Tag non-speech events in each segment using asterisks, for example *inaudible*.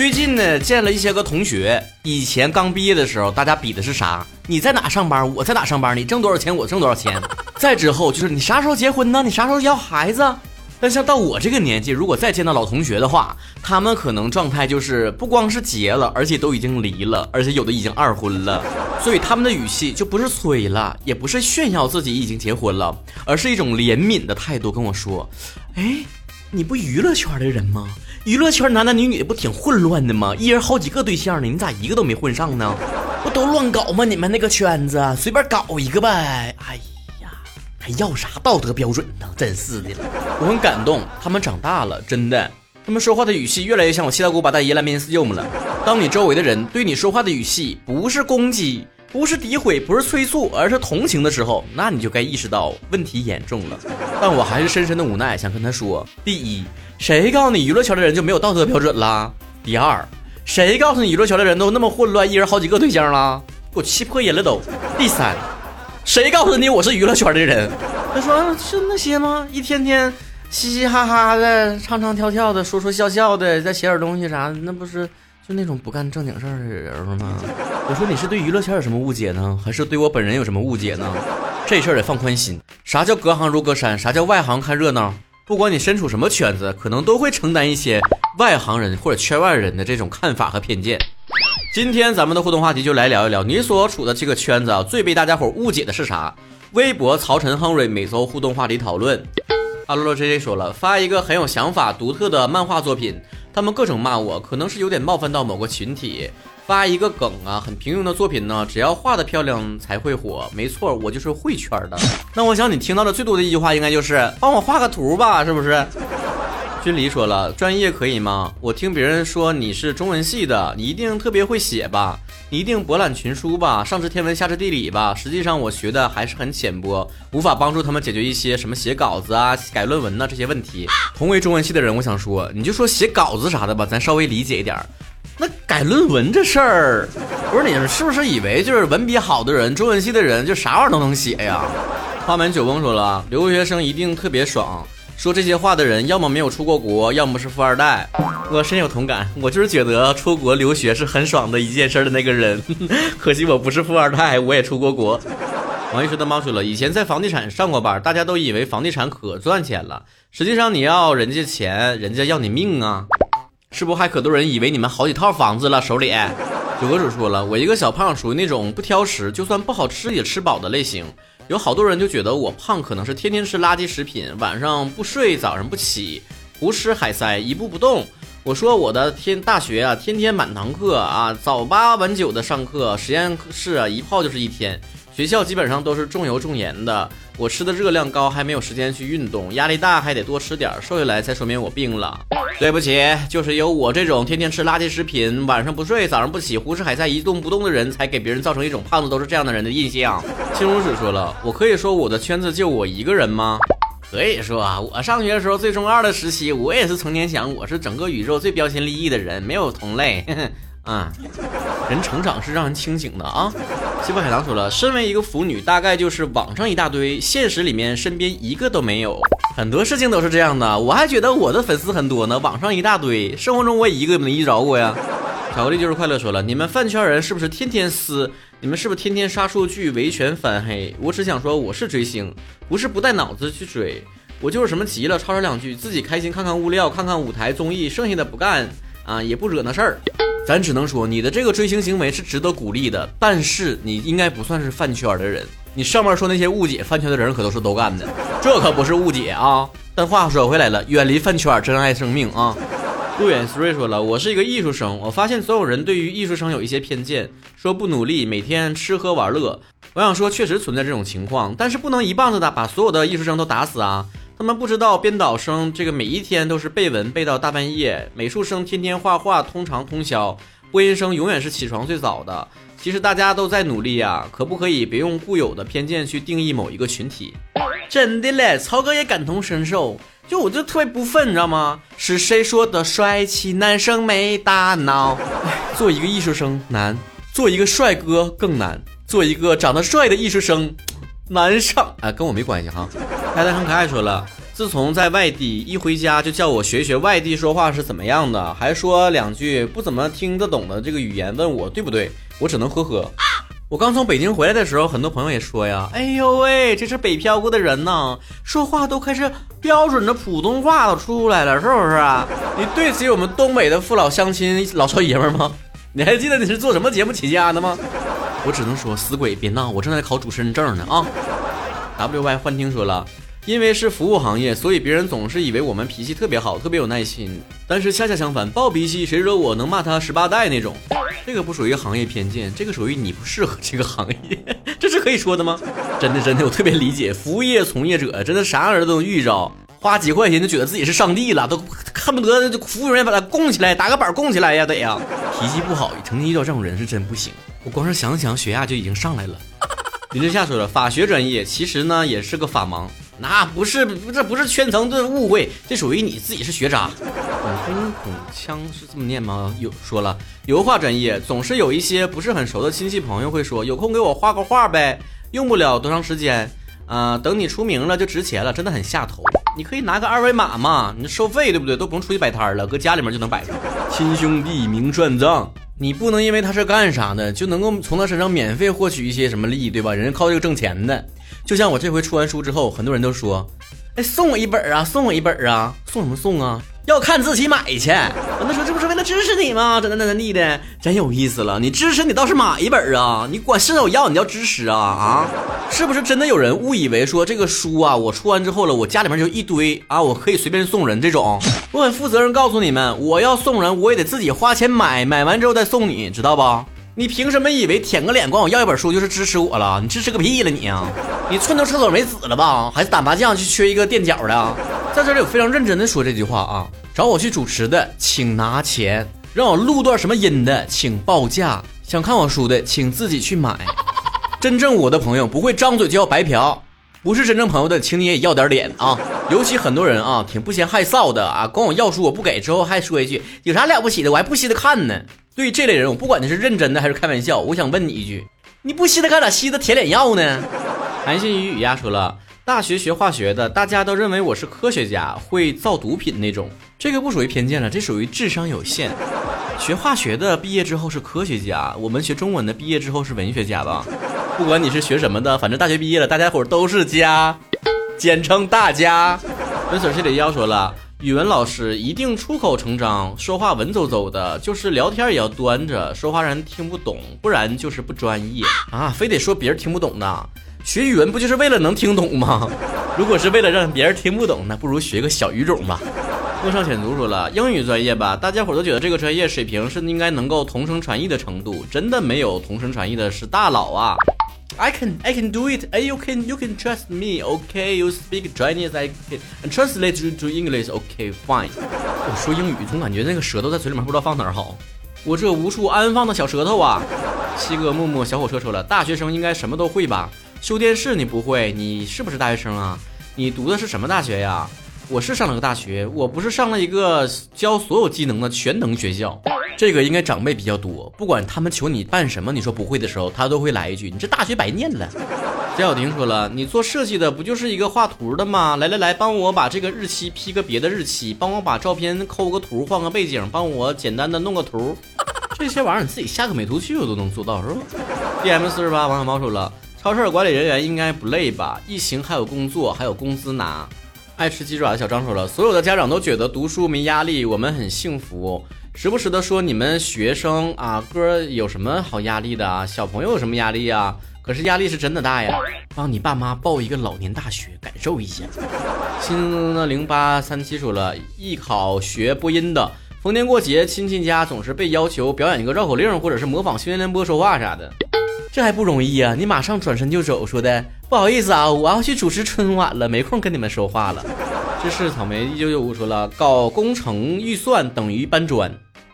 最近呢，见了一些个同学。以前刚毕业的时候，大家比的是啥？你在哪上班？我在哪上班？你挣多少钱？我挣多少钱？*laughs* 再之后就是你啥时候结婚呢？你啥时候要孩子？但像到我这个年纪，如果再见到老同学的话，他们可能状态就是不光是结了，而且都已经离了，而且有的已经二婚了。所以他们的语气就不是催了，也不是炫耀自己已经结婚了，而是一种怜悯的态度跟我说：“哎，你不娱乐圈的人吗？”娱乐圈男男女女的不挺混乱的吗？一人好几个对象呢，你咋一个都没混上呢？不都乱搞吗？你们那个圈子随便搞一个呗。哎呀，还要啥道德标准呢？真是的，我很感动，他们长大了，真的，他们说话的语气越来越像我七大姑八大姨来面试用了。当你周围的人对你说话的语气不是攻击。不是诋毁，不是催促，而是同情的时候，那你就该意识到问题严重了。但我还是深深的无奈，想跟他说：第一，谁告诉你娱乐圈的人就没有道德标准了？第二，谁告诉你娱乐圈的人都那么混乱，一人好几个对象了？给我气破音了都。第三，谁告诉你我是娱乐圈的人？他说是那些吗？一天天嘻嘻哈哈的，唱唱跳跳的，说说笑笑的，再写点东西啥的，那不是？就那种不干正经事儿的人吗？我说你是对娱乐圈有什么误解呢？还是对我本人有什么误解呢？这事儿得放宽心。啥叫隔行如隔山？啥叫外行看热闹？不管你身处什么圈子，可能都会承担一些外行人或者圈外人的这种看法和偏见。今天咱们的互动话题就来聊一聊你所处的这个圈子啊，最被大家伙误解的是啥？微博曹晨亨瑞每周互动话题讨论。阿洛洛 J J 说了，发一个很有想法、独特的漫画作品。他们各种骂我，可能是有点冒犯到某个群体。发一个梗啊，很平庸的作品呢，只要画的漂亮才会火。没错，我就是会圈的。那我想你听到的最多的一句话，应该就是帮我画个图吧，是不是？君离说了，专业可以吗？我听别人说你是中文系的，你一定特别会写吧？你一定博览群书吧？上知天文下知地理吧？实际上我学的还是很浅薄，无法帮助他们解决一些什么写稿子啊、改论文呐这些问题。同为中文系的人，我想说，你就说写稿子啥的吧，咱稍微理解一点儿。论文这事儿，不是你们是不是以为就是文笔好的人，中文系的人就啥玩意儿都能写呀？花满酒翁说了，留学生一定特别爽。说这些话的人，要么没有出过国，要么是富二代。我深有同感，我就是觉得出国留学是很爽的一件事的那个人。*laughs* 可惜我不是富二代，我也出过国。王一说的猫说了，以前在房地产上过班，大家都以为房地产可赚钱了，实际上你要人家钱，人家要你命啊！是不还可多人以为你们好几套房子了手里？九哥主说了，我一个小胖属于那种不挑食，就算不好吃也吃饱的类型。有好多人就觉得我胖，可能是天天吃垃圾食品，晚上不睡，早上不起，胡吃海塞，一步不动。我说我的天大学啊，天天满堂课啊，早八晚九的上课，实验室啊一泡就是一天。学校基本上都是重油重盐的，我吃的热量高，还没有时间去运动，压力大还得多吃点，瘦下来才说明我病了。对不起，就是有我这种天天吃垃圾食品，晚上不睡，早上不起，胡吃海塞，一动不动的人才给别人造成一种胖子都是这样的人的印象。青如子说了，我可以说我的圈子就我一个人吗？可以说啊，我上学的时候最中二的时期，我也是成天想我是整个宇宙最标新立异的人，没有同类。啊，*laughs* 人成长是让人清醒的啊！西伯海棠说了，身为一个腐女，大概就是网上一大堆，现实里面身边一个都没有。很多事情都是这样的，我还觉得我的粉丝很多呢，网上一大堆，生活中我也一个没遇着过呀。*laughs* 巧克力就是快乐说了，你们饭圈人是不是天天撕？你们是不是天天刷数据、维权、反黑？我只想说，我是追星，不是不带脑子去追，我就是什么急了吵吵两句，自己开心看看物料，看看舞台综艺，剩下的不干啊，也不惹那事儿。咱只能说你的这个追星行为是值得鼓励的，但是你应该不算是饭圈的人。你上面说那些误解饭圈的人可都是都干的，这可不是误解啊。但话说回来了，远离饭圈，珍爱生命啊。路远 three 说了，我是一个艺术生，我发现所有人对于艺术生有一些偏见，说不努力，每天吃喝玩乐。我想说，确实存在这种情况，但是不能一棒子打把所有的艺术生都打死啊。他们不知道编导生这个每一天都是背文背到大半夜，美术生天天画画通常通宵，播音生永远是起床最早的。其实大家都在努力呀，可不可以别用固有的偏见去定义某一个群体？真的嘞，曹哥也感同身受，就我就特别不忿，你知道吗？是谁说的帅气男生没大脑？*laughs* 做一个艺术生难，做一个帅哥更难，做一个长得帅的艺术生 *tsk* 难上。哎，跟我没关系哈。太太很可爱说了。自从在外地一回家就叫我学学外地说话是怎么样的，还说两句不怎么听得懂的这个语言，问我对不对？我只能呵呵。我刚从北京回来的时候，很多朋友也说呀，哎呦喂，这是北漂过的人呐，说话都开始标准的普通话都出来了，是不是啊？你对得起我们东北的父老乡亲老少爷们吗？你还记得你是做什么节目起家的吗？我只能说死鬼别闹，我正在考主持人证呢啊。W Y 幻听说了。因为是服务行业，所以别人总是以为我们脾气特别好，特别有耐心。但是恰恰相反，暴脾气，谁惹我能骂他十八代那种。这个不属于行业偏见，这个属于你不适合这个行业，*laughs* 这是可以说的吗？真的真的，我特别理解服务业从业者，真的啥人都能遇着，花几块钱就觉得自己是上帝了，都恨不得服务员把他供起来，打个板供起来呀，得呀。脾气不好，曾经遇到这种人是真不行。我光是想想，血压就已经上来了。林志夏说了，法学专业其实呢也是个法盲。那不是，这不是圈层的误会，这属于你自己是学渣。孔空孔腔是这么念吗？有说了，油画专业总是有一些不是很熟的亲戚朋友会说，有空给我画个画呗，用不了多长时间，啊，等你出名了就值钱了，真的很下头。你可以拿个二维码嘛，你收费对不对？都不用出去摆摊了，搁家里面就能摆上。亲兄弟明算账，你不能因为他是干啥的，就能够从他身上免费获取一些什么利益，对吧？人家靠这个挣钱的。就像我这回出完书之后，很多人都说：“哎，送我一本啊，送我一本啊，送什么送啊？要看自己买去。”那说这不是支持你吗？真的真的的，真有意思了。你支持你倒是买一本啊，你管是否要你要支持啊啊？是不是真的有人误以为说这个书啊，我出完之后了，我家里面就一堆啊，我可以随便送人这种？我很负责任告诉你们，我要送人，我也得自己花钱买，买完之后再送你，知道不？你凭什么以为舔个脸管我要一本书就是支持我了？你支持个屁了你啊！你寸头厕所没纸了吧？还是打麻将就缺一个垫脚的？在这里我非常认真的说这句话啊！找我去主持的请拿钱，让我录段什么音的请报价，想看我书的请自己去买。真正我的朋友不会张嘴就要白嫖，不是真正朋友的，请你也要点脸啊！尤其很多人啊，挺不嫌害臊的啊，管我要书我不给，之后还说一句有啥了不起的，我还不稀得看呢。对于这类人，我不管你是认真的还是开玩笑，我想问你一句：你不稀得看咋稀得舔脸要呢？韩信与雨丫说了，大学学化学的，大家都认为我是科学家，会造毒品那种。这个不属于偏见了，这属于智商有限。学化学的毕业之后是科学家，我们学中文的毕业之后是文学家吧？不管你是学什么的，反正大学毕业了，大家伙都是家，简称大家。文水这里要说了。语文老师一定出口成章，说话文绉绉的，就是聊天也要端着，说话让人听不懂，不然就是不专业啊！非得说别人听不懂的，学语文不就是为了能听懂吗？*laughs* 如果是为了让别人听不懂，那不如学个小语种吧。陌上浅读说了，英语专业吧，大家伙都觉得这个专业水平是应该能够同声传译的程度，真的没有同声传译的是大佬啊。I can I can do it. You can you can trust me. Okay, you speak Chinese. I can translate to English. Okay, fine. 我说英语总感觉那个舌头在嘴里面不知道放哪儿好。我这无处安放的小舌头啊！七哥默默小火车说了，大学生应该什么都会吧？修电视你不会？你是不是大学生啊？你读的是什么大学呀？我是上了个大学，我不是上了一个教所有技能的全能学校。这个应该长辈比较多，不管他们求你办什么，你说不会的时候，他都会来一句：“你这大学白念了。”贾小婷说了：“你做设计的不就是一个画图的吗？来来来，帮我把这个日期 P 个别的日期，帮我把照片抠个图，换个背景，帮我简单的弄个图，这些玩意儿你自己下个美图秀都能做到，是吧？”DM 四十八王小猫说了：“超市管理人员应该不累吧？疫情还有工作，还有工资拿。”爱吃鸡爪的小张说了：“所有的家长都觉得读书没压力，我们很幸福。”时不时的说你们学生啊，哥有什么好压力的啊？小朋友有什么压力啊？可是压力是真的大呀！帮你爸妈报一个老年大学，感受一下。新的零八三七说了，艺考学播音的，逢年过节亲戚家总是被要求表演一个绕口令，或者是模仿新闻联播说话啥的，这还不容易呀？你马上转身就走，说的不好意思啊，我要去主持春晚了，没空跟你们说话了。这是草莓一九九五说了，搞工程预算等于搬砖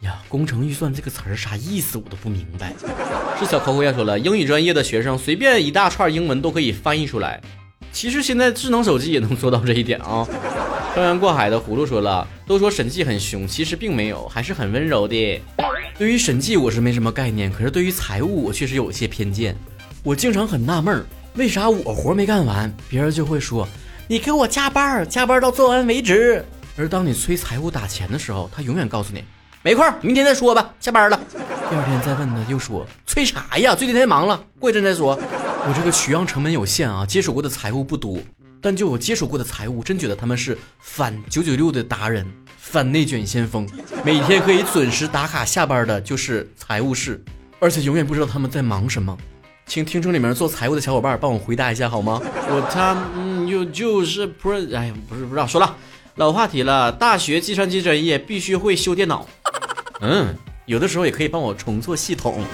呀！工程预算这个词儿啥意思？我都不明白。是小扣扣要说了，英语专业的学生随便一大串英文都可以翻译出来。其实现在智能手机也能做到这一点啊！漂洋过海的葫芦说了，都说审计很凶，其实并没有，还是很温柔的。对于审计我是没什么概念，可是对于财务我确实有一些偏见。我经常很纳闷儿，为啥我活没干完，别人就会说。你给我加班，加班到做完为止。而当你催财务打钱的时候，他永远告诉你没空，明天再说吧，下班了。第二天再问他，又说催啥呀？最近太忙了，过一阵再说。我这个取样成本有限啊，接手过的财务不多，但就我接手过的财务，真觉得他们是反九九六的达人，反内卷先锋。每天可以准时打卡下班的，就是财务室，而且永远不知道他们在忙什么。请听众里面做财务的小伙伴帮我回答一下好吗？我他嗯，又就是不是，哎呀，不是不知道，说了，老话题了，大学计算机专业必须会修电脑。嗯，有的时候也可以帮我重做系统。